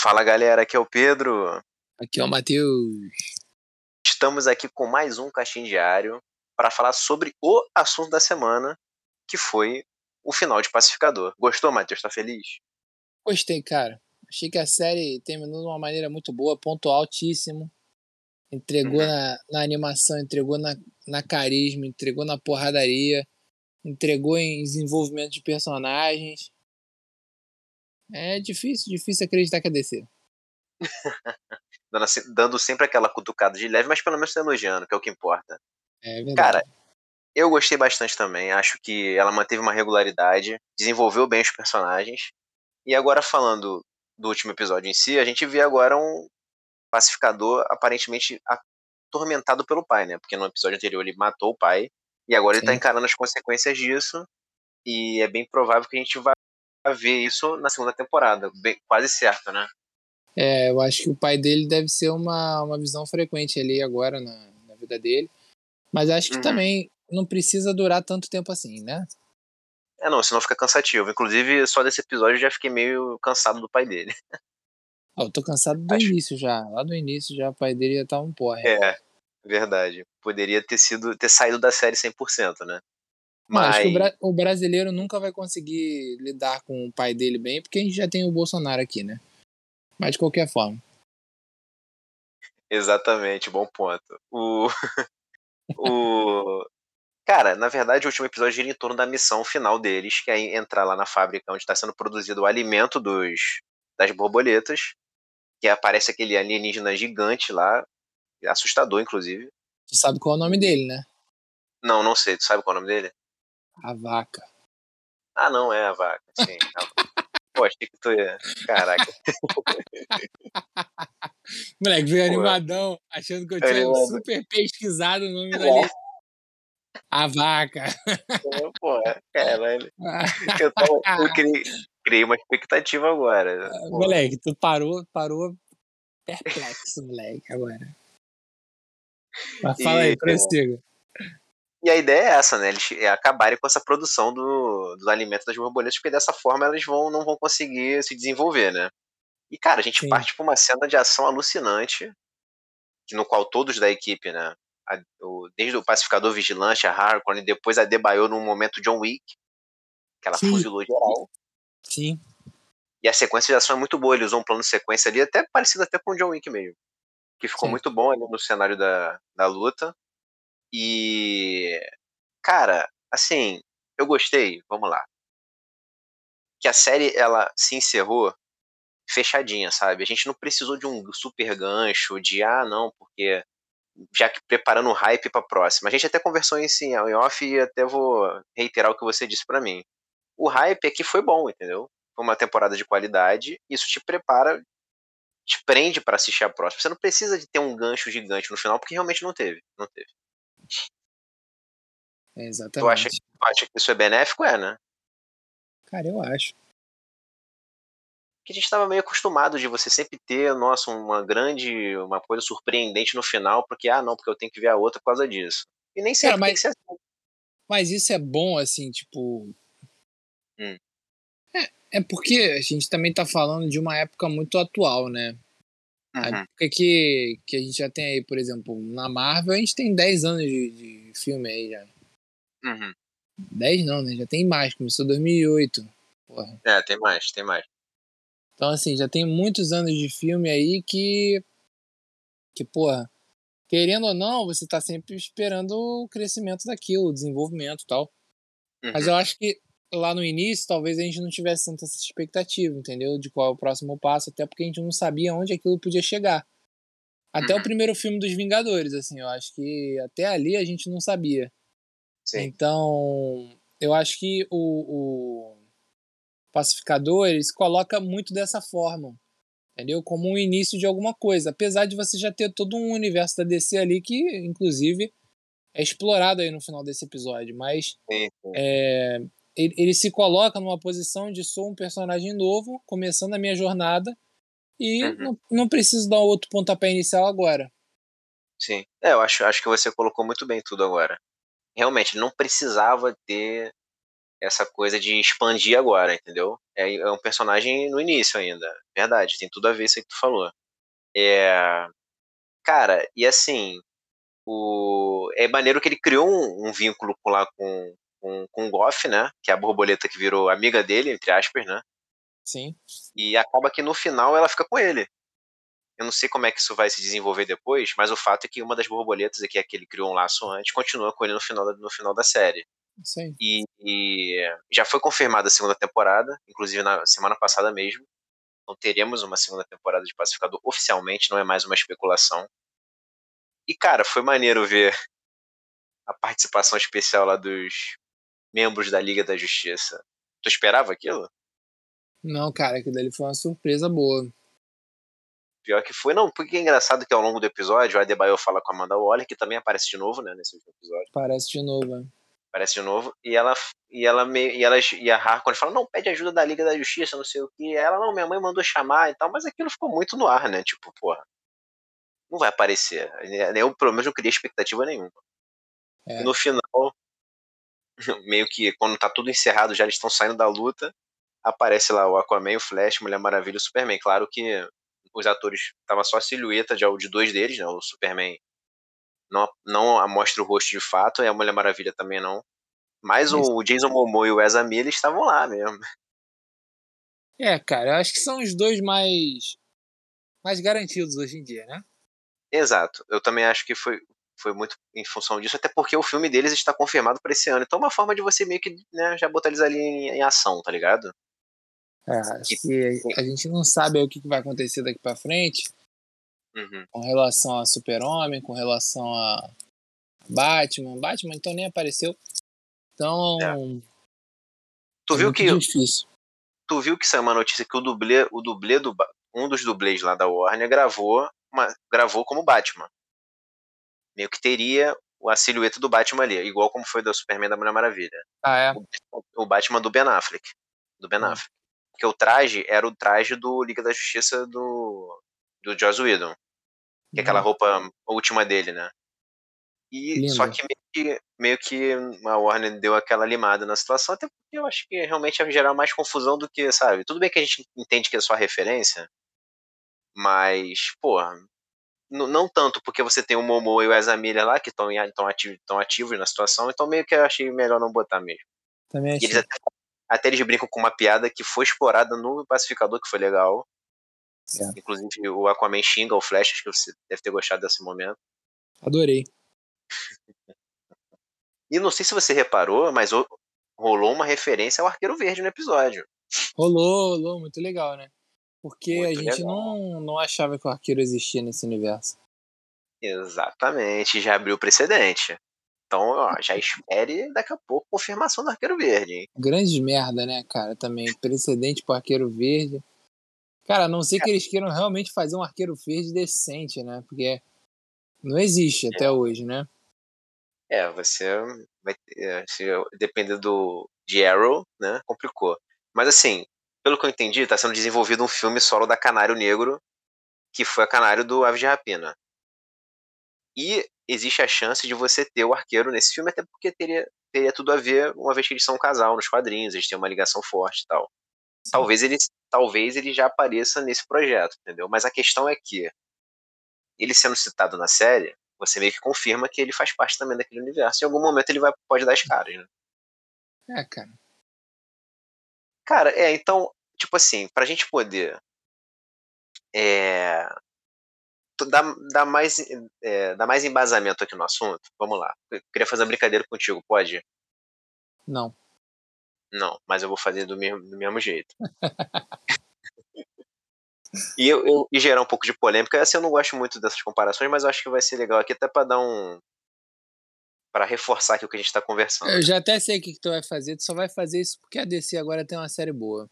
Fala galera, aqui é o Pedro. Aqui é o Matheus. Estamos aqui com mais um Caixinho Diário para falar sobre o assunto da semana, que foi o final de Pacificador. Gostou, Matheus? Tá feliz? Gostei, cara. Achei que a série terminou de uma maneira muito boa, ponto altíssimo. Entregou uhum. na, na, animação, entregou na, na carisma, entregou na porradaria, entregou em desenvolvimento de personagens. É difícil, difícil acreditar que é DC. dando, sempre aquela cutucada de leve, mas pelo menos tá elogiando, que é o que importa. É verdade. Cara, eu gostei bastante também. Acho que ela manteve uma regularidade, desenvolveu bem os personagens. E agora falando do último episódio em si, a gente vê agora um pacificador aparentemente atormentado pelo pai, né? Porque no episódio anterior ele matou o pai e agora Sim. ele tá encarando as consequências disso. E é bem provável que a gente vá ver isso na segunda temporada. Bem, quase certo, né? É, eu acho que o pai dele deve ser uma, uma visão frequente ali agora na, na vida dele. Mas acho que uhum. também não precisa durar tanto tempo assim, né? É, não, senão fica cansativo. Inclusive, só desse episódio eu já fiquei meio cansado do pai dele. Oh, eu tô cansado do acho... início já. Lá do início já o pai dele já tá um porra. É, verdade. Poderia ter sido ter saído da série 100%, né? Mas... Acho que o, bra o, brasileiro nunca vai conseguir lidar com o pai dele bem, porque a gente já tem o Bolsonaro aqui, né? Mas de qualquer forma. Exatamente, bom ponto. O. o. Cara, na verdade, o último episódio gira em torno da missão final deles, que é entrar lá na fábrica onde está sendo produzido o alimento dos, das borboletas, que aparece aquele alienígena gigante lá, assustador, inclusive. Tu sabe qual é o nome dele, né? Não, não sei. Tu sabe qual é o nome dele? A vaca. Ah, não, é a vaca, sim. Pô, achei que tu ia. Caraca. Moleque, veio animadão, achando que eu tinha Animado. super pesquisado o nome da lista. A vaca. É, pô, caralho. Eu, tava, eu criei, criei uma expectativa agora. Ah, moleque, tu parou, parou perplexo, moleque, agora. Mas fala e, aí, prossiga. E a ideia é essa, né? Eles é acabarem com essa produção do, dos alimentos das borboletas, porque dessa forma elas vão, não vão conseguir se desenvolver, né? E, cara, a gente Sim. parte pra uma cena de ação alucinante, no qual todos da equipe, né? A, o, desde o pacificador vigilante, a Harkonnen, depois a debaio num momento John Wick, que ela Sim. fuzilou geral. Sim. E a sequência de ação é muito boa, ele usou um plano de sequência ali, até parecido até com o John Wick mesmo. Que ficou Sim. muito bom ali no cenário da, da luta. E. Cara, assim, eu gostei, vamos lá. Que a série ela se encerrou fechadinha, sabe? A gente não precisou de um super gancho, de ah, não, porque já que preparando o hype para próxima. A gente até conversou em sim, em off e até vou reiterar o que você disse para mim. O hype aqui foi bom, entendeu? Foi uma temporada de qualidade, isso te prepara, te prende para assistir a próxima. Você não precisa de ter um gancho gigante no final, porque realmente não teve, não teve. É exatamente. Tu acha, tu acha que isso é benéfico? É, né? Cara, eu acho. Que a gente estava meio acostumado de você sempre ter, nossa, uma grande, uma coisa surpreendente no final, porque, ah, não, porque eu tenho que ver a outra por causa disso. E nem sempre Cara, mas, tem que ser assim. Mas isso é bom, assim, tipo. Hum. É, é porque a gente também tá falando de uma época muito atual, né? Uhum. A época que, que a gente já tem aí, por exemplo, na Marvel, a gente tem 10 anos de, de filme aí já. Uhum. 10 não, né? Já tem mais, começou em 2008. Porra. É, tem mais, tem mais. Então, assim, já tem muitos anos de filme aí que. Que, porra, querendo ou não, você tá sempre esperando o crescimento daquilo, o desenvolvimento e tal. Uhum. Mas eu acho que lá no início, talvez a gente não tivesse tanta essa expectativa, entendeu? De qual é o próximo passo, até porque a gente não sabia onde aquilo podia chegar. Até uhum. o primeiro filme dos Vingadores, assim, eu acho que até ali a gente não sabia. Sim. Então, eu acho que o, o Pacificador ele se coloca muito dessa forma, entendeu? Como um início de alguma coisa, apesar de você já ter todo um universo da DC ali que, inclusive, é explorado aí no final desse episódio, mas sim, sim. É, ele, ele, se coloca numa posição de sou um personagem novo, começando a minha jornada, e uhum. não, não preciso dar outro pontapé inicial agora. Sim, é, eu acho, acho que você colocou muito bem tudo agora realmente não precisava ter essa coisa de expandir agora, entendeu? É, é um personagem no início ainda. Verdade, tem tudo a ver isso aí que tu falou. É. Cara, e assim, o... é maneiro que ele criou um, um vínculo lá com, com, com o Goff, né? Que é a borboleta que virou amiga dele, entre aspas, né? Sim. E acaba que no final ela fica com ele. Eu não sei como é que isso vai se desenvolver depois, mas o fato é que uma das borboletas, que é que ele criou um laço antes, continua com ele no final da, no final da série. Sim. E, e já foi confirmada a segunda temporada, inclusive na semana passada mesmo. Então teremos uma segunda temporada de Pacificador oficialmente, não é mais uma especulação. E cara, foi maneiro ver a participação especial lá dos membros da Liga da Justiça. Tu esperava aquilo? Não, cara, aquilo dali foi uma surpresa boa. Pior que foi, não, porque é engraçado que ao longo do episódio o Adebayo fala com a Amanda Waller, que também aparece de novo, né, nesse último episódio. Aparece de novo, é. Aparece de novo, e ela e ela me, e, ela, e a Harkonnen fala, não, pede ajuda da Liga da Justiça, não sei o que. Ela, não, minha mãe mandou chamar e tal, mas aquilo ficou muito no ar, né? Tipo, porra, não vai aparecer. Eu, pelo menos, não criei expectativa nenhuma. É. no final, meio que quando tá tudo encerrado, já eles estão saindo da luta, aparece lá o Aquaman, o Flash, Mulher Maravilha e o Superman. Claro que os atores tava só a silhueta de, de dois deles, né? O Superman não, não mostra o rosto de fato, e a Mulher Maravilha também não. Mas Isso. o Jason Momoa e o Ezra Miller estavam lá mesmo. É, cara, eu acho que são os dois mais mais garantidos hoje em dia, né? Exato. Eu também acho que foi, foi muito em função disso, até porque o filme deles está confirmado para esse ano. Então é uma forma de você meio que né, já botar eles ali em, em ação, tá ligado? É, acho que a gente não sabe o que vai acontecer daqui para frente uhum. com relação a Super-Homem, com relação a Batman. Batman então nem apareceu. Então. É. Tu é viu que. Difícil. Tu viu que saiu uma notícia que o dublê, o dublê do. Um dos dublês lá da Warner gravou, uma, gravou como Batman. Meio que teria a silhueta do Batman ali, igual como foi do Superman da Mulher Maravilha. Ah, é? O, Batman do Ben Affleck. Do Ben hum. Affleck. Porque o traje era o traje do Liga da Justiça do, do Joss Whedon. Que é aquela uhum. roupa última dele, né? E Lindo. só que meio, que meio que a Warner deu aquela limada na situação, até porque eu acho que realmente ia gerar mais confusão do que, sabe? Tudo bem que a gente entende que é só referência, mas, pô, não tanto porque você tem o Momo e o Ezra Miller lá que estão ativos, ativos na situação, então meio que eu achei melhor não botar mesmo. Também achei. Eles até, até, eles brincam com uma piada que foi explorada no Pacificador, que foi legal. É. Inclusive o Aquaman xinga o Flash, acho que você deve ter gostado desse momento. Adorei. e não sei se você reparou, mas rolou uma referência ao Arqueiro Verde no episódio. Rolou, rolou, muito legal, né? Porque muito a gente não, não achava que o arqueiro existia nesse universo. Exatamente, já abriu precedente. Então, ó, já espere daqui a pouco confirmação do Arqueiro Verde, hein? Grande merda, né, cara? Também precedente pro Arqueiro Verde. Cara, a não ser que eles queiram realmente fazer um Arqueiro Verde decente, né? Porque não existe até é. hoje, né? É, você vai ter, se depender do de Arrow, né? Complicou. Mas assim, pelo que eu entendi, está sendo desenvolvido um filme solo da Canário Negro, que foi a Canário do Aves de Rapina. E existe a chance de você ter o arqueiro nesse filme, até porque teria, teria tudo a ver, uma vez que eles são um casal nos quadrinhos, eles têm uma ligação forte e tal. Talvez ele, talvez ele já apareça nesse projeto, entendeu? Mas a questão é que ele sendo citado na série, você meio que confirma que ele faz parte também daquele universo. Em algum momento ele vai, pode dar as caras, né? É, cara. Cara, é, então, tipo assim, pra gente poder é, dar, dar, mais, é, dar mais embasamento aqui no assunto, vamos lá. Eu queria fazer uma brincadeira contigo, pode? Não. Não, mas eu vou fazer do mesmo, do mesmo jeito. e eu, eu e gerar um pouco de polêmica. Assim, eu não gosto muito dessas comparações, mas eu acho que vai ser legal aqui até para dar um. Para reforçar aqui o que a gente tá conversando. Eu já até sei o que, que tu vai fazer, tu só vai fazer isso porque a DC agora tem uma série boa.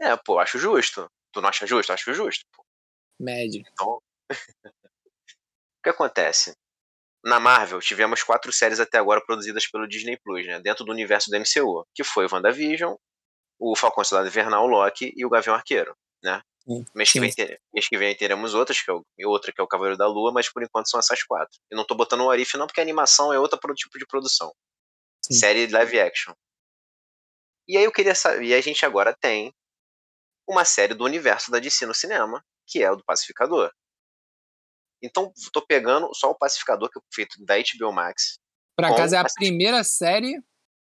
É, pô, acho justo. Tu não acha justo? Acho justo, pô. Médio. Então. o que acontece? Na Marvel, tivemos quatro séries até agora produzidas pelo Disney Plus, né, dentro do universo do MCU, que foi o WandaVision, o Falcão Soldado Invernal, o Loki e o Gavião Arqueiro, né? Sim, mês, que vem, mês que vem teremos outras, que é o, outra que é o Cavaleiro da Lua, mas por enquanto são essas quatro. Eu não tô botando o Arif não, porque a animação é outro tipo de produção. Sim. Série live action. E aí eu queria saber, e a gente agora tem uma série do universo da DC no cinema, que é o do Pacificador. Então, tô pegando só o Pacificador, que é feito da HBO Max. Por acaso é a primeira série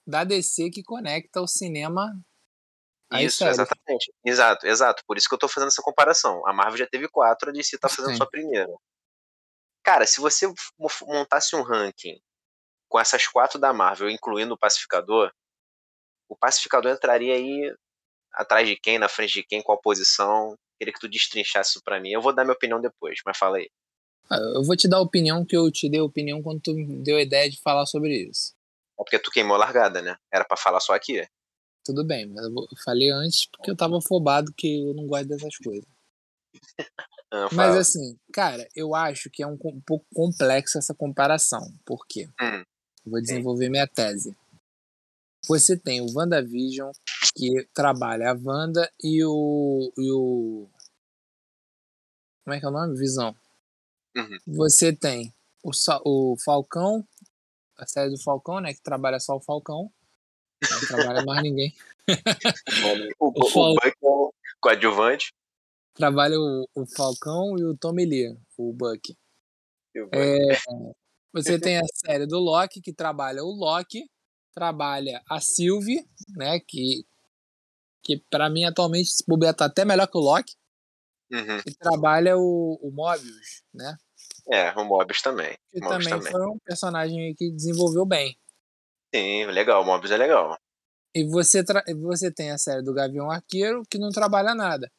da DC que conecta o cinema isso, séries. exatamente. Exato, exato. Por isso que eu tô fazendo essa comparação. A Marvel já teve quatro, a DC tá fazendo Sim. sua primeira. Cara, se você montasse um ranking com essas quatro da Marvel, incluindo o Pacificador, o Pacificador entraria aí atrás de quem, na frente de quem, qual posição? Queria que tu destrinchasse isso pra mim. Eu vou dar minha opinião depois, mas fala aí. Ah, eu vou te dar a opinião que eu te dei a opinião quando tu deu a ideia de falar sobre isso. É porque tu queimou a largada, né? Era para falar só aqui. Tudo bem, mas eu falei antes porque eu tava afobado que eu não gosto dessas coisas. Não, mas assim, cara, eu acho que é um, um pouco complexo essa comparação. Por quê? Hum. Vou desenvolver minha tese. Você tem o WandaVision, que trabalha a Wanda e o. E o como é que é o nome? Visão. Uhum. Você tem o, o Falcão, a série do Falcão, né? Que trabalha só o Falcão. Não trabalha mais ninguém. o, o, o, Fal... o Buck é o coadjuvante. Trabalha o, o Falcão e o Tommy Lee, o Buck. É, você tem a série do Loki, que trabalha o Loki, trabalha a Sylvie, né? Que, que para mim atualmente se bobear tá até melhor que o Loki. Uhum. E trabalha o, o Mobius, né? É, o Mobius também. Que Mobius também, também, foi um personagem que desenvolveu bem. Sim, legal, o Mobius é legal. E você, você tem a série do Gavião Arqueiro, que não trabalha nada.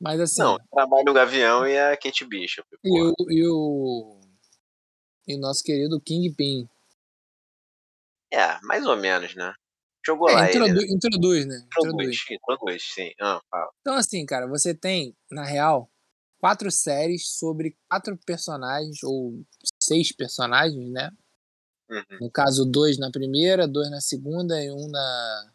Mas assim. Não, trabalha o Gavião e a Kate Bishop. E o, e o. E nosso querido Kingpin. É, mais ou menos, né? Jogou é, lá introdu ele, né? Introduz, né? Introduz, introduz, sim. Ah, então, assim, cara, você tem, na real, quatro séries sobre quatro personagens, ou seis personagens, né? Uhum. No caso, dois na primeira, dois na segunda e um na.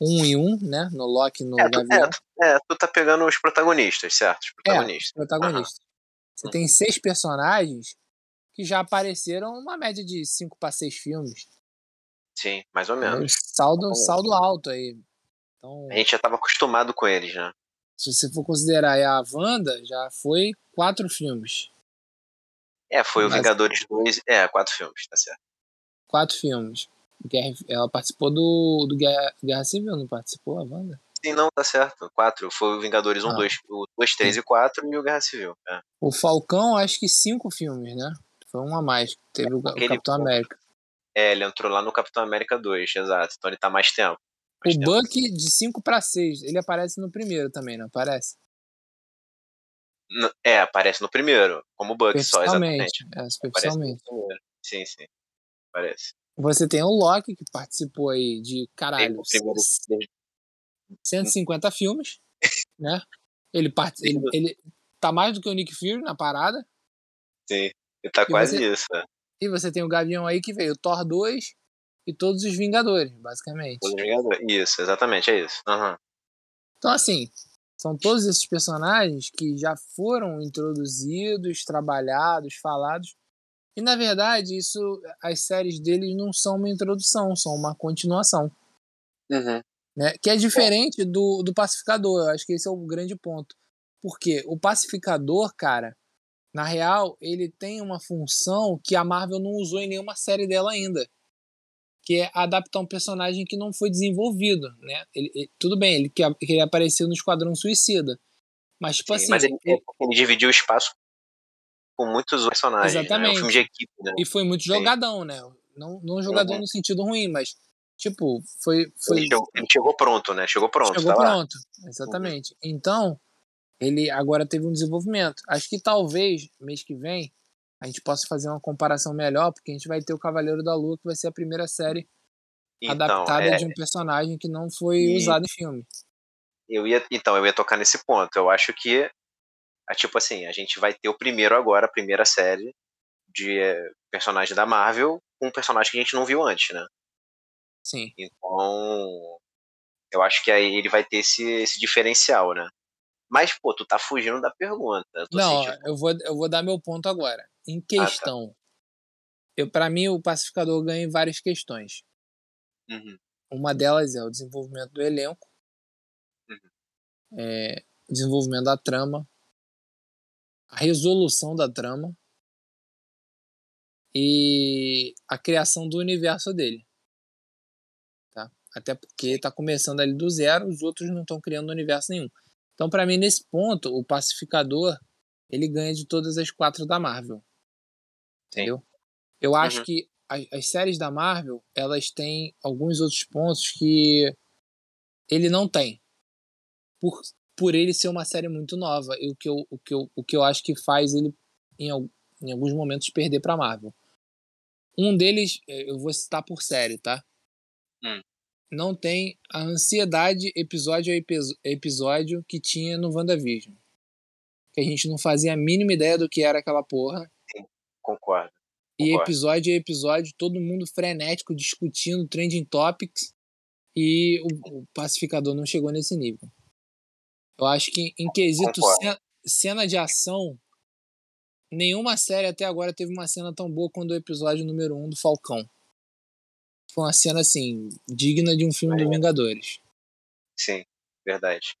Um e um, né? No Loki no é, tu, é, tu, é, tu tá pegando os protagonistas, certo? Os protagonistas. É, protagonistas. Uhum. Você tem seis personagens que já apareceram uma média de cinco para seis filmes. Sim, mais ou menos. É saldo, saldo alto aí. Então, a gente já estava acostumado com eles, né? Se você for considerar a Wanda, já foi quatro filmes. É, foi Mas... o Vingadores 2. É, quatro filmes, tá certo. Quatro filmes. Guerra, ela participou do, do Guerra, Guerra Civil, não participou, a Wanda? Sim, não, tá certo. Quatro. Foi o Vingadores 1, ah. 2, o 2, 3 e 4 e o Guerra Civil. É. O Falcão, acho que cinco filmes, né? Foi um a mais. Teve é, o, o Capitão América. É, ele entrou lá no Capitão América 2, exato. Então ele tá mais tempo. Mais o tempo. Buck, de 5 para 6, ele aparece no primeiro também, não aparece? É, aparece no primeiro, como Buck só, exatamente. É, superficialmente. Sim, sim. Aparece. Você tem o Loki, que participou aí de, caralho, primeiro... 150 filmes, né? Ele, part... ele, ele tá mais do que o Nick Fury na parada. Sim, ele tá e quase você... isso, né? E você tem o Gavião aí que veio Thor 2 e todos os Vingadores, basicamente. Todos os Vingadores. Isso, exatamente, é isso. Uhum. Então, assim, são todos esses personagens que já foram introduzidos, trabalhados, falados. E na verdade, isso, as séries deles não são uma introdução, são uma continuação. Uhum. Né? Que é diferente do, do Pacificador. Eu acho que esse é o grande ponto. Porque o Pacificador, cara, na real, ele tem uma função que a Marvel não usou em nenhuma série dela ainda, que é adaptar um personagem que não foi desenvolvido, né? Ele, ele, tudo bem, ele que, ele apareceu no Esquadrão Suicida, mas tipo Sim, assim, mas ele, ele, ele dividiu o espaço com muitos personagens, exatamente. Né? É um filme de equipe, né? E foi muito jogadão, Sim. né? Não, não jogador uhum. no sentido ruim, mas tipo, foi, foi... Ele, chegou, ele chegou pronto, né? Chegou pronto. Chegou tá pronto, lá. exatamente. Uhum. Então, ele agora teve um desenvolvimento. Acho que talvez mês que vem a gente possa fazer uma comparação melhor, porque a gente vai ter o Cavaleiro da Lua, que vai ser a primeira série então, adaptada é... de um personagem que não foi e... usado em filme. Eu ia, então, eu ia tocar nesse ponto. Eu acho que, é tipo assim, a gente vai ter o primeiro agora, a primeira série de é, personagem da Marvel com um personagem que a gente não viu antes, né? Sim. Então, eu acho que aí ele vai ter esse, esse diferencial, né? Mas, pô, tu tá fugindo da pergunta. Não, sentindo... eu, vou, eu vou dar meu ponto agora. Em questão, ah, tá. eu para mim o pacificador ganha em várias questões. Uhum. uma delas é o desenvolvimento do elenco, Uhum. é, desenvolvimento da trama, a resolução da trama e a criação do universo dele. Tá? Até porque está começando ali do zero, os outros não estão criando universo nenhum. Então, para mim, nesse ponto, o pacificador ele ganha de todas as quatro da Marvel. Entendeu? Eu acho Uhum. que as, as séries da Marvel elas têm alguns outros pontos que ele não tem. Por, por ele ser uma série muito nova. E o que eu, o que eu, o que eu acho que faz ele, em, em alguns momentos, perder pra Marvel. Um deles, eh, eu vou citar por série, tá? Hum. Não tem a ansiedade episódio a episódio que tinha no WandaVision. Que a gente não fazia a mínima ideia do que era aquela porra. Concordo. E episódio a episódio, todo mundo frenético, discutindo trending topics. E o, o pacificador não chegou nesse nível. Eu acho que em quesito Concordo. ce- cena de ação, nenhuma série até agora teve uma cena tão boa quanto o episódio número 1 um do Falcão. Foi uma cena, assim, digna de um filme do É. Vingadores. Sim, verdade.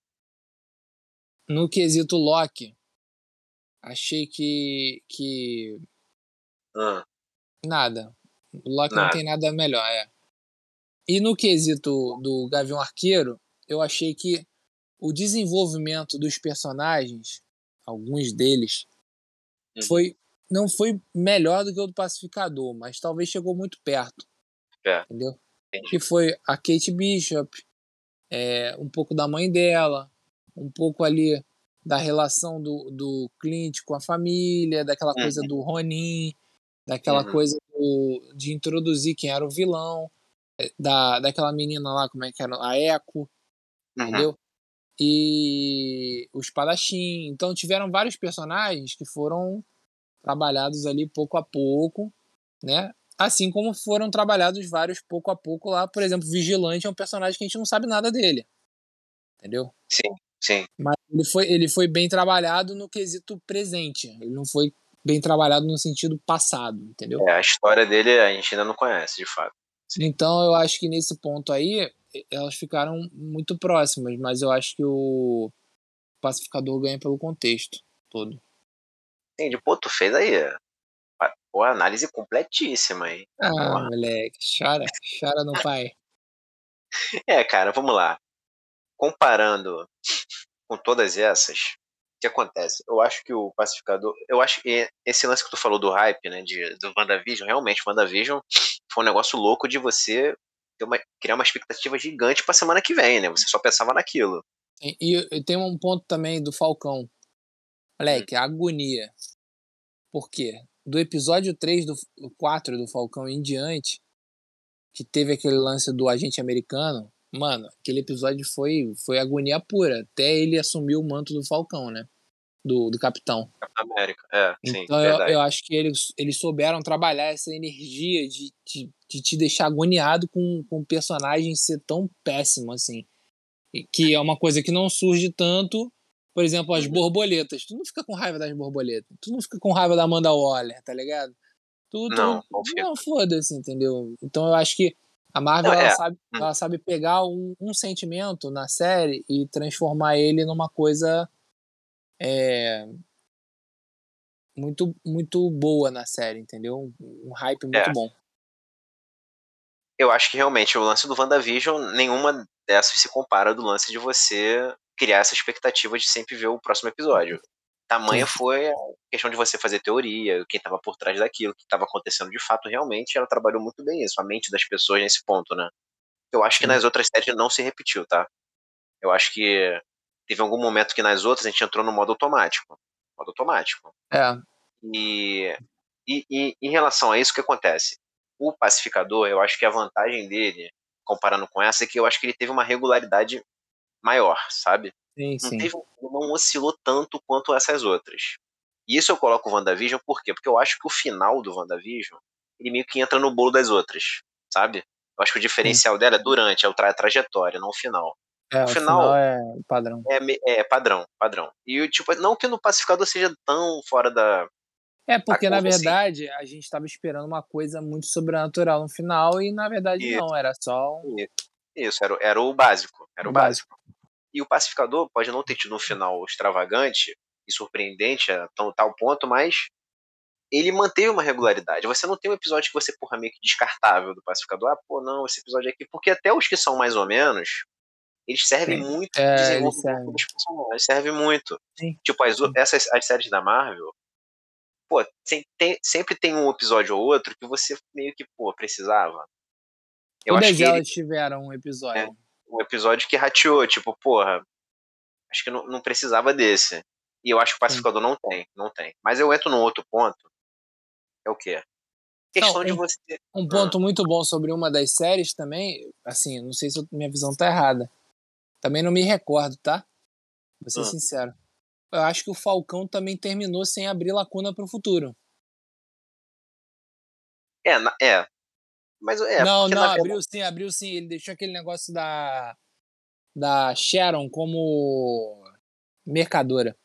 No quesito Loki, achei que. que. Nada. O Loki não Nada. tem nada melhor, é. E no quesito do Gavião Arqueiro, eu achei que o desenvolvimento dos personagens, alguns deles, Uhum. foi não foi melhor do que o do Pacificador, mas talvez chegou muito perto. É. Entendeu? entendi. Que foi a Kate Bishop, é, um pouco da mãe dela, um pouco ali da relação do, do Clint com a família, daquela coisa Uhum. do Ronin, daquela Uhum. coisa do- de introduzir quem era o vilão, é, da, daquela menina lá, como é que era? A Echo, Uhum. entendeu? E o espadachim. Então tiveram vários personagens que foram trabalhados ali pouco a pouco, né? Assim como foram trabalhados vários pouco a pouco lá. Por exemplo, Vigilante é um personagem que a gente não sabe nada dele. Entendeu? Sim, sim. Mas ele foi, ele foi bem trabalhado no quesito presente. Ele não foi bem trabalhado no sentido passado, entendeu? É, a história dele a gente ainda não conhece, de fato. Então eu acho que nesse ponto aí elas ficaram muito próximas, mas eu acho que o pacificador ganha pelo contexto todo. Entendi. Pô, tu fez aí. a- Pô, análise completíssima, hein? Ah, Porra. moleque, chora, chora no pai. É, cara, vamos lá. Comparando com todas essas, o que acontece? Eu acho que o Pacificador. Eu acho que esse lance que tu falou do hype, né? De, do WandaVision, realmente, WandaVision foi um negócio louco de você uma- criar uma expectativa gigante pra semana que vem, né? Você só pensava naquilo. E, e, tem um ponto também do Falcão. Moleque, a agonia. Por quê? Do episódio 3 do 4 do Falcão em diante, que teve aquele lance do agente americano, mano, aquele episódio foi, foi agonia pura, até ele assumir o manto do Falcão, né? Do, do capitão. Capitão América. É, sim, Então eu, eu acho que eles, eles souberam trabalhar essa energia de, de, de te deixar agoniado com, com o personagem ser tão péssimo assim. E que é uma coisa que não surge tanto. Por exemplo, as Uhum. borboletas. Tu não fica com raiva das borboletas. Tu não fica com raiva da Amanda Waller, tá ligado? Tu, tu- Não, não não foda-se, entendeu? Então eu acho que a Marvel Não, ela, é. sabe, Hum. ela sabe pegar um, um sentimento na série e transformar ele numa coisa é, muito, muito boa na série, entendeu? Um, hype muito É. bom. Eu acho que realmente o lance do WandaVision, nenhuma dessas se compara do lance de você criar essa expectativa de sempre ver o próximo episódio. Tamanha Sim. foi a questão de você fazer teoria, quem estava por trás daquilo, o que estava acontecendo de fato, realmente ela trabalhou muito bem isso, a mente das pessoas nesse ponto, né? Eu acho que nas outras séries não se repetiu, tá? Eu acho que teve algum momento que nas outras a gente entrou no modo automático. Modo automático. É, E, e, e em relação a isso, o que acontece? O pacificador, eu acho que a vantagem dele, comparando com essa, é que eu acho que ele teve uma regularidade maior, sabe? sim, Não, sim. teve, não oscilou tanto quanto essas outras. E isso eu coloco o WandaVision por quê? Porque eu acho que o final do WandaVision, ele meio que entra no bolo das outras, sabe? Eu acho que o diferencial dela é durante, é a trajetória, não o final. É, o final- final é padrão. É, é padrão, padrão. E tipo, não que no pacificador seja tão fora da, É, porque na assim. verdade a gente estava esperando uma coisa muito sobrenatural no final e na verdade Isso. não, era só um. Isso, era, era o básico. Era o, O básico. E o Pacificador pode não ter tido um final extravagante e surpreendente a tão, tal ponto, mas ele manteve uma regularidade. Você não tem um episódio que você, porra, meio que descartável do Pacificador. Ah, pô, não, esse episódio aqui. Porque até os que são mais ou menos, eles servem Sim. muito É, desenvolvimento servem. dos personagens. Serve muito. Sim. Tipo, as, Sim. essas as séries da Marvel, pô, tem- tem- sempre tem um episódio ou outro que você meio que, pô, precisava. Eu Todas acho que ele, elas tiveram um episódio. um episódio que rateou, tipo, porra, acho que não, não precisava desse. E eu acho que o Pacificador não tem, não tem. Mas eu entro num outro ponto. É o quê? Questão Não, de um- você. Um ponto muito bom sobre uma das séries também, assim, não sei se minha visão tá errada. Também não me recordo, tá? Vou ser Hum. sincero. Eu acho que o Falcão também terminou sem abrir lacuna pro futuro. É, é. Mas é. não, não, verdade- abriu sim, abriu sim. Ele deixou aquele negócio da, da Sharon como mercadora.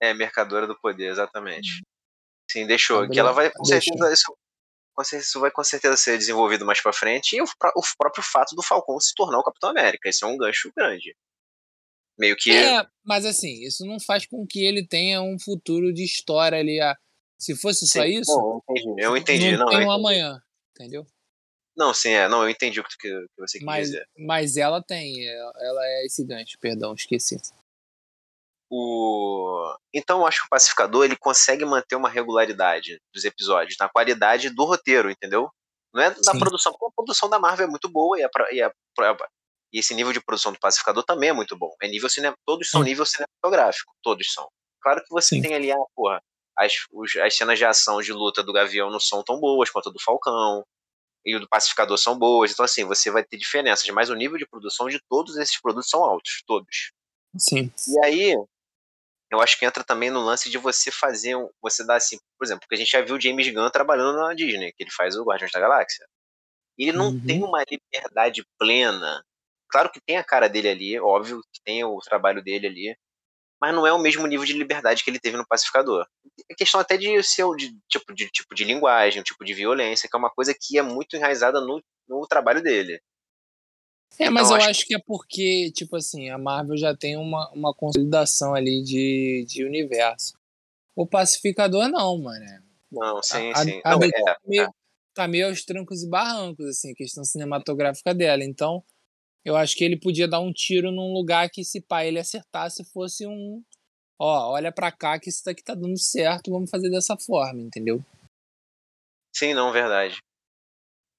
É, Mercadora do Poder, exatamente. Sim, deixou. Abriu- que ela vai, com deixou. certeza, isso, isso vai com certeza ser desenvolvido mais pra frente. E o, o próprio fato do Falcão se tornar o Capitão América. Isso é um gancho grande. Meio que. É, mas assim, isso não faz com que ele tenha um futuro de história ali. a- Se fosse só Sim, isso, não, eu entendi. Eu entendi. não Não, tem um amanhã, entendeu? Não, sim, é. Não, eu entendi o que, que você quis Mas, dizer. mas ela tem, ela ela é esse gancho, perdão, esqueci. O... Então eu acho que o Pacificador ele consegue manter uma regularidade dos episódios, na qualidade do roteiro, entendeu? Não é da Sim. produção, porque a produção da Marvel é muito boa e, a, e, a, e esse nível de produção do Pacificador também é muito bom. É nível cine, todos são Sim. nível cinematográfico, todos são. Claro que você Sim. tem ali, ah, porra, as, os- as cenas de ação de luta do Gavião não são tão boas quanto a do Falcão, e o do Pacificador são boas, então assim, você vai ter diferenças, mas o nível de produção de todos esses produtos são altos, todos. Sim. E aí, eu acho que entra também no lance de você fazer, um, você dar assim, por exemplo, porque a gente já viu o James Gunn trabalhando na Disney, que ele faz o Guardiões da Galáxia. Ele não Uhum. tem uma liberdade plena. Claro que tem a cara dele ali, óbvio que tem o trabalho dele ali, mas não é o mesmo nível de liberdade que ele teve no Pacificador. É questão até de seu de, tipo, de tipo de linguagem, tipo de violência, que é uma coisa que é muito enraizada no, no trabalho dele. É, mas Então, eu acho acho que é porque, tipo assim, a Marvel já tem uma, uma consolidação ali de, de universo. O Pacificador não, mano. é- Não, sim, a- sim. a Não, DC é, meio- tá meio aos trancos e barrancos, assim, a questão cinematográfica dela. Então, eu acho que ele podia dar um tiro num lugar que, se pá, ele acertasse, fosse um. Ó, olha pra cá que isso daqui tá dando certo, vamos fazer dessa forma, entendeu? Sim, não, verdade.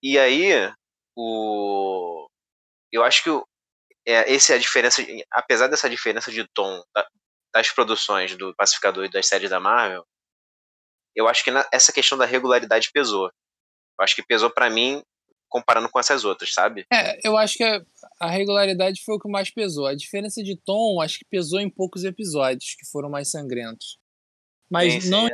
E aí, o. Eu acho que o... é, essa é a diferença. Apesar dessa diferença de tom da- das produções do Pacificador e das séries da Marvel, eu acho que na- essa questão da regularidade pesou. Eu acho que pesou pra mim comparando com essas outras, sabe? É, eu acho que a, a regularidade foi o que mais pesou. A diferença de tom, acho que pesou em poucos episódios que foram mais sangrentos. Mas sim, não é.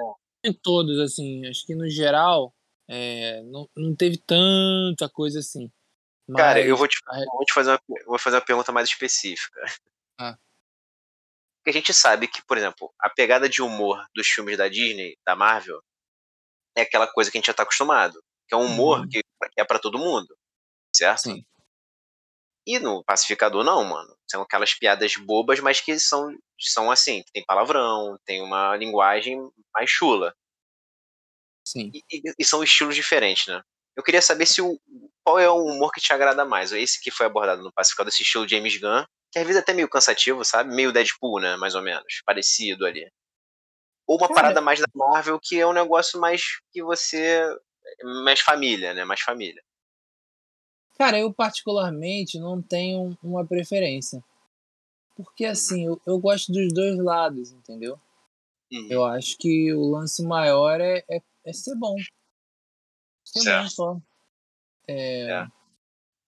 em todos, assim. Acho que no geral é, não, não teve tanta coisa assim. Cara, Mas- eu vou te, eu vou te fazer uma, vou fazer uma pergunta mais específica. Ah. Porque a gente sabe que, por exemplo, a pegada de humor dos filmes da Disney, da Marvel, é aquela coisa que a gente já tá acostumado. Que é um humor Uhum. que, é pra todo mundo. Certo? Sim. E no Pacificador, não, mano. São aquelas piadas bobas, mas que são, são assim, que tem palavrão, tem uma linguagem mais chula. Sim. E, e- e são estilos diferentes, né? Eu queria saber se o, qual é o humor que te agrada mais. Esse que foi abordado no Pacificador, esse estilo James Gunn, que às vezes é até meio cansativo, sabe? Meio Deadpool, né? Mais ou menos. Parecido ali. Ou uma Cara- parada mais da Marvel, que é um negócio mais que você. Mais família, né? Mais família. Cara, eu particularmente não tenho uma preferência. Porque assim, eu, eu gosto dos dois lados, entendeu? Uhum. Eu acho que o lance maior é, é, é ser bom. Só. É, É.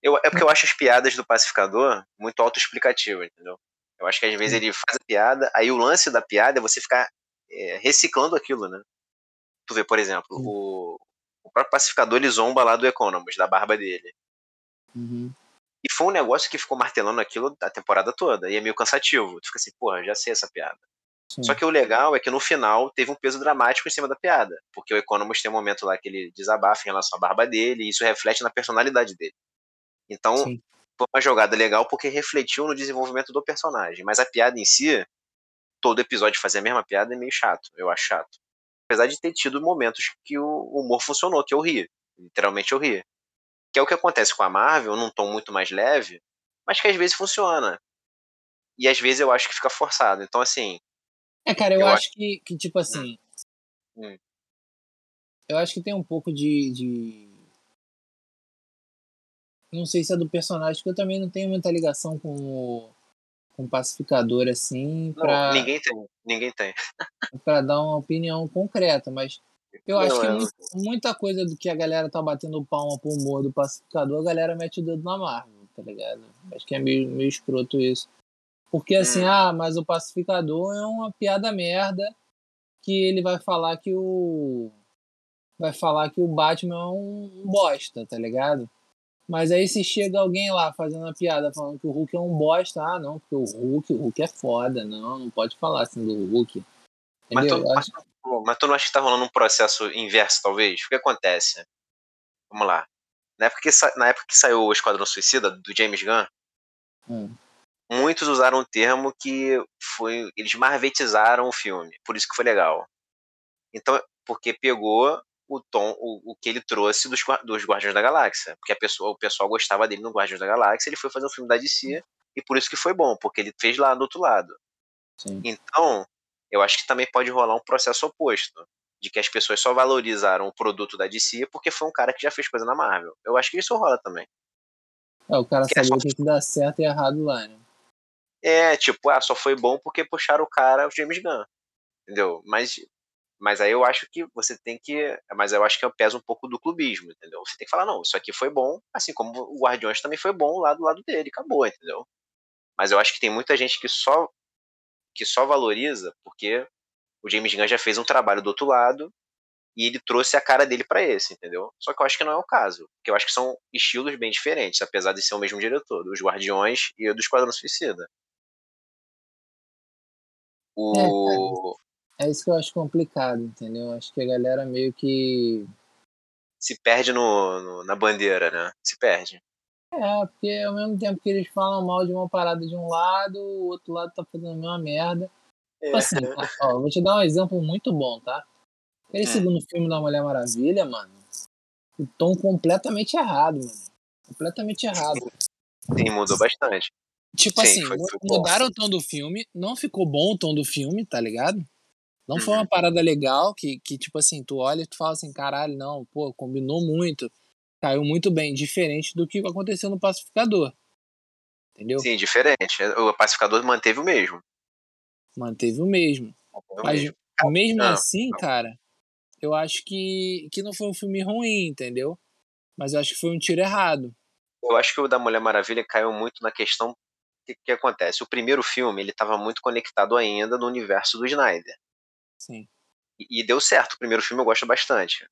Eu, é porque eu acho as piadas do Pacificador muito autoexplicativas, entendeu? Eu acho que às vezes ele faz a piada, aí o lance da piada é você ficar é, reciclando aquilo, né? Tu vê, por exemplo, o, o próprio Pacificador ele zomba lá do Economist, da barba dele. uhum. E foi um negócio que ficou martelando aquilo a temporada toda. E é meio cansativo. Tu fica assim, porra, já sei essa piada. Sim. Só que o legal é que no final teve um peso dramático em cima da piada. Porque o Economist tem um momento lá que ele desabafa em relação à barba dele, e isso reflete na personalidade dele. Então, Sim. foi uma jogada legal porque refletiu no desenvolvimento do personagem. Mas a piada em si, todo episódio fazer a mesma piada é meio chato, eu acho chato. Apesar de ter tido momentos que o humor funcionou, que eu ri. Literalmente eu ri. Que é o que acontece com a Marvel, num tom muito mais leve, mas que às vezes funciona. E às vezes eu acho que fica forçado. Então, assim. É, cara, eu, eu acho, acho, Que, que, tipo assim. Hum. Eu acho que tem um pouco de, de não sei se é do personagem, porque eu também não tenho muita ligação com o, com o pacificador assim. Pra, não, ninguém tem, ninguém tem. para dar uma opinião concreta, mas eu não, acho que muito, muita coisa do que a galera tá batendo palma pro humor do pacificador, a galera mete o dedo na Marvel, tá ligado? Acho que é meio, meio escroto isso. Porque assim, hum. ah, mas o pacificador é uma piada merda que ele vai falar que o. Vai falar que o Batman é um bosta, tá ligado? Mas aí se chega alguém lá fazendo uma piada falando que o Hulk é um bosta, ah, não, porque o Hulk, o Hulk é foda, não, não pode falar assim do Hulk. Mas tu, mas, mas tu, não acha que tá rolando um processo inverso, talvez? O que acontece? Vamos lá. Na época que, na época que saiu o Esquadrão Suicida, do James Gunn, hum. Muitos usaram um termo que foi. Eles marvetizaram o filme. Por isso que foi legal. Então, porque pegou o tom, o, o que ele trouxe dos, dos Guardiões da Galáxia. Porque a pessoa, o pessoal gostava dele no Guardiões da Galáxia, ele foi fazer um filme da DC, e por isso que foi bom, porque ele fez lá do outro lado. Sim. Então, eu acho que também pode rolar um processo oposto. De que as pessoas só valorizaram o produto da DC porque foi um cara que já fez coisa na Marvel. Eu acho que isso rola também. É, o cara sabia o que, que dá certo e errado lá, né? É, tipo, ah, só foi bom porque puxaram o cara, o James Gunn. Entendeu? Mas mas aí eu acho que você tem que. Mas eu acho que pesa um pouco do clubismo, entendeu? Você tem que falar, não, isso aqui foi bom, assim como o Guardiões também foi bom lá do lado dele, acabou, entendeu? Mas eu acho que tem muita gente que só que só valoriza porque o James Gunn já fez um trabalho do outro lado e ele trouxe a cara dele para esse, entendeu? Só que eu acho que não é o caso, porque eu acho que são estilos bem diferentes, apesar de ser o mesmo diretor, dos Guardiões e do Esquadrão Suicida. O... É, é isso que eu acho complicado, entendeu? Acho que a galera meio que. Se perde no, no, na bandeira, né? Se perde. É, porque ao mesmo tempo que eles falam mal de uma parada de um lado, o outro lado tá fazendo a mesma merda. É. Assim, ó, vou te dar um exemplo muito bom, tá? Aquele é. segundo filme da Mulher Maravilha, mano, o tom completamente errado, mano. Completamente errado. Sim, mudou bastante. Tipo Sim, assim, mudaram bom. o tom do filme, não ficou bom o tom do filme, tá ligado? Não foi uma uhum. parada legal que, que, tipo assim, tu olha e tu fala assim, caralho, não, pô, combinou muito, caiu muito bem, diferente do que aconteceu no Pacificador. Entendeu? Sim, diferente. O Pacificador manteve o mesmo. Manteve o mesmo. Manteve Mas mesmo, mesmo não, assim, não. cara, eu acho que, que não foi um filme ruim, entendeu? Mas eu acho que foi um tiro errado. Eu acho que o da Mulher Maravilha caiu muito na questão que, que acontece. O primeiro filme ele estava muito conectado ainda no universo do Snyder. Sim. E, e deu certo. O primeiro filme eu gosto bastante.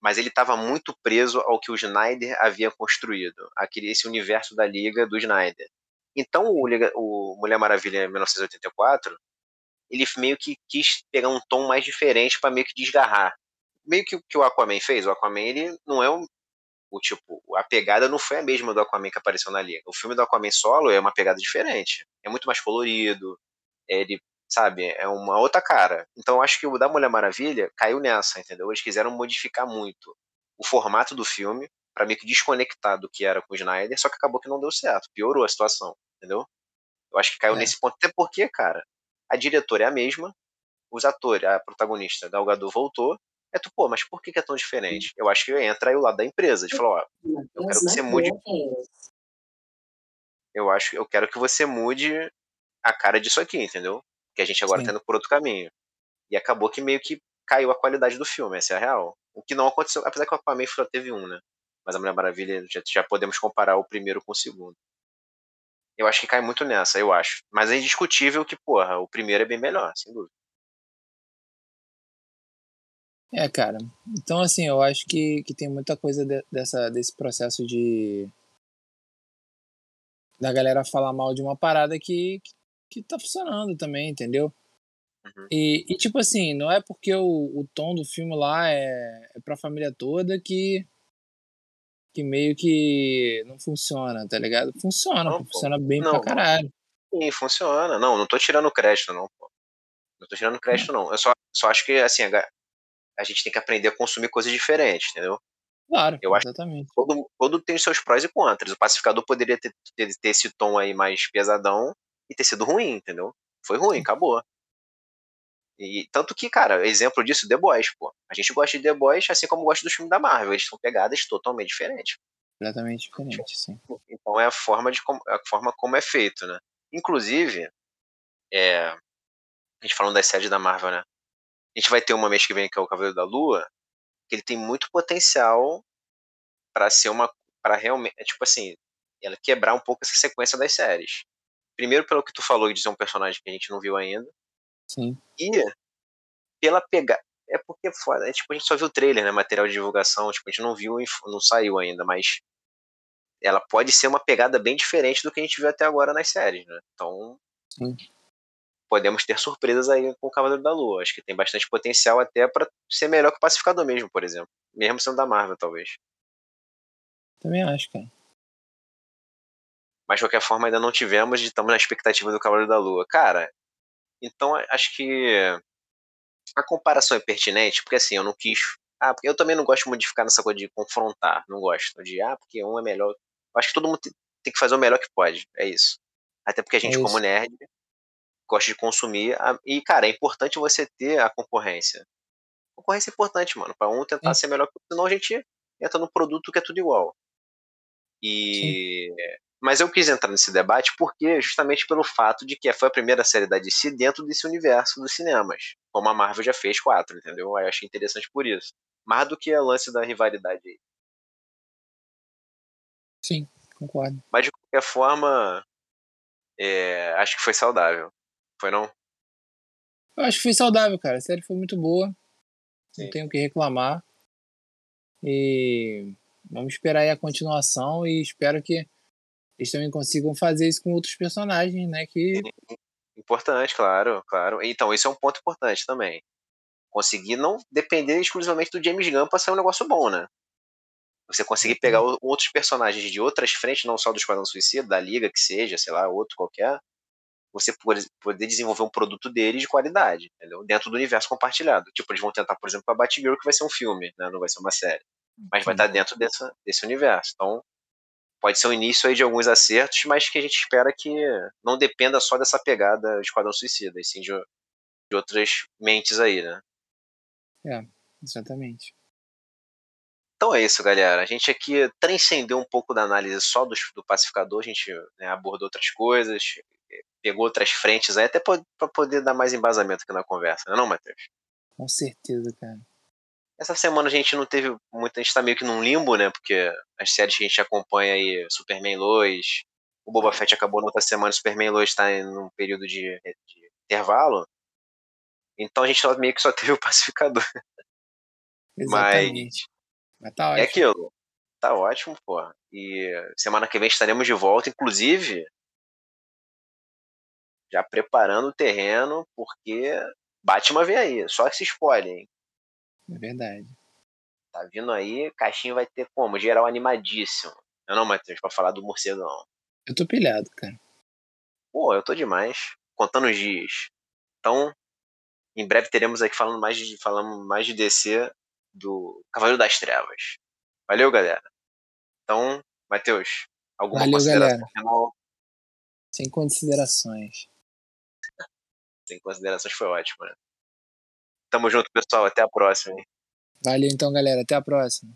Mas ele estava muito preso ao que o Snyder havia construído, aquele, esse universo da Liga do Snyder. Então o, o Mulher Maravilha 1984, ele meio que quis pegar um tom mais diferente para meio que desgarrar. Meio que o que o Aquaman fez. O Aquaman ele não é um, o tipo, a pegada não foi a mesma do Aquaman que apareceu na Liga. O filme do Aquaman solo é uma pegada diferente. É muito mais colorido. Ele sabe? É uma outra cara. Então eu acho que o da Mulher Maravilha caiu nessa, entendeu? Eles quiseram modificar muito o formato do filme para meio que desconectar do que era com o Snyder, só que acabou que não deu certo, piorou a situação, entendeu? Eu acho que caiu é. nesse ponto, até porque, cara, a diretora é a mesma, os atores, a protagonista, Galgador voltou, é tu, pô, mas por que, que é tão diferente? Eu acho que entra aí o lado da empresa, de falar, ó, eu quero que você mude. Eu acho, eu quero que você mude a cara disso aqui, entendeu? que a gente agora Sim. tá indo por outro caminho. E acabou que meio que caiu a qualidade do filme, essa é a real. O que não aconteceu, apesar que o Aquaman só teve um, né? Mas a Mulher Maravilha, já, já podemos comparar o primeiro com o segundo. Eu acho que cai muito nessa, eu acho. Mas é indiscutível que, porra, o primeiro é bem melhor, sem dúvida. É, cara. Então, assim, eu acho que, que tem muita coisa de, dessa, desse processo de. da galera falar mal de uma parada que, que que tá funcionando também, entendeu? Uhum. E, e, tipo assim, não é porque o, o tom do filme lá é, é pra família toda que, que meio que não funciona, tá ligado? Funciona, não, funciona bem não, pra caralho. Sim, funciona. Não, não tô tirando crédito, não, pô. Não tô tirando crédito, não. Eu só, só acho que, assim, a, a gente tem que aprender a consumir coisas diferentes, entendeu? Claro, eu exatamente. acho que todo, todo tem os seus prós e contras. O pacificador poderia ter, ter, ter esse tom aí mais pesadão e ter sido ruim, entendeu? Foi ruim, acabou. E tanto que, cara, exemplo disso, The Boys, pô. A gente gosta de The Boys assim como gosta dos filmes da Marvel. Eles são pegadas totalmente diferentes. Completamente diferente, sim. Então é a forma, de, a forma como é feito, né? Inclusive, é, a gente falando das séries da Marvel, né? A gente vai ter uma mês que vem que é o Cavaleiro da Lua, que ele tem muito potencial para ser uma para realmente, é, tipo assim, ela quebrar um pouco essa sequência das séries. Primeiro pelo que tu falou de ser um personagem que a gente não viu ainda. Sim. E pela pegar é porque foda, é, tipo, a gente só viu o trailer, né, material de divulgação, tipo, a gente não viu, não saiu ainda, mas ela pode ser uma pegada bem diferente do que a gente viu até agora nas séries, né? Então, Sim podemos ter surpresas aí com o Cavaleiro da Lua. Acho que tem bastante potencial até para ser melhor que o Pacificador mesmo, por exemplo. Mesmo sendo da Marvel, talvez. Também acho, cara. Mas de qualquer forma, ainda não tivemos e estamos na expectativa do Cavaleiro da Lua. Cara, então acho que a comparação é pertinente, porque assim, eu não quis. Ah, porque eu também não gosto muito de ficar nessa coisa de confrontar. Não gosto. De, ah, porque um é melhor. Eu acho que todo mundo tem que fazer o melhor que pode. É isso. Até porque a gente, é como nerd, gosta de consumir. E, cara, é importante você ter a concorrência. Concorrência é importante, mano, para um tentar ser melhor que o outro, senão a gente entra num produto que é tudo igual. E. Sim. Mas eu quis entrar nesse debate porque, justamente pelo fato de que foi a primeira série da DC dentro desse universo dos cinemas. Como a Marvel já fez quatro, entendeu? Eu achei interessante por isso. Mais do que a lance da rivalidade aí. Sim, concordo. Mas de qualquer forma, é, acho que foi saudável. Foi não? Eu acho que foi saudável, cara. A série foi muito boa. Sim. Não tenho o que reclamar. E vamos esperar aí a continuação e espero que eles também consigam fazer isso com outros personagens, né? Que... Importante, claro, claro. Então, esse é um ponto importante também. Conseguir não depender exclusivamente do James Gunn para ser um negócio bom, né? Você conseguir pegar outros personagens de outras frentes, não só do Esquadrão Suicida, da Liga que seja, sei lá, outro qualquer, você poder desenvolver um produto dele de qualidade, entendeu? Dentro do universo compartilhado. Tipo, eles vão tentar, por exemplo, a Batgirl, que vai ser um filme, né? Não vai ser uma série. Mas vai estar dentro dessa, desse universo. Então, pode ser o início aí de alguns acertos, mas que a gente espera que não dependa só dessa pegada de Esquadrão Suicida, e sim de, de outras mentes aí, né? É, exatamente. Então é isso, galera. A gente aqui transcendeu um pouco da análise só do, do pacificador, a gente né, abordou outras coisas, pegou outras frentes aí, até para poder dar mais embasamento aqui na conversa, não é não, Matheus? Com certeza, cara. Essa semana a gente não teve muito, a gente tá meio que num limbo, né? Porque as séries que a gente acompanha aí, Superman Lois, o Boba Fett acabou na outra semana, Superman Lois está em um período de, de, intervalo. Então a gente só, meio que só teve o pacificador. Exatamente. Mas, Mas tá ótimo. É aquilo. Tá ótimo, pô. E semana que vem estaremos de volta, inclusive já preparando o terreno, porque Batman vem aí, só esse spoiler, hein? É verdade. Tá vindo aí, caixinha vai ter como? Geral animadíssimo. Eu não, Matheus, pra falar do morcegão. Eu tô pilhado, cara. Pô, eu tô demais. Contando os dias. Então, em breve teremos aqui falando mais de, falando mais de DC do Cavaleiro das Trevas. Valeu, galera. Então, Matheus, alguma Valeu, consideração galera. final? Sem considerações sem considerações foi ótimo, né? Tamo junto, pessoal. Até a próxima. Hein? Valeu então, galera. Até a próxima.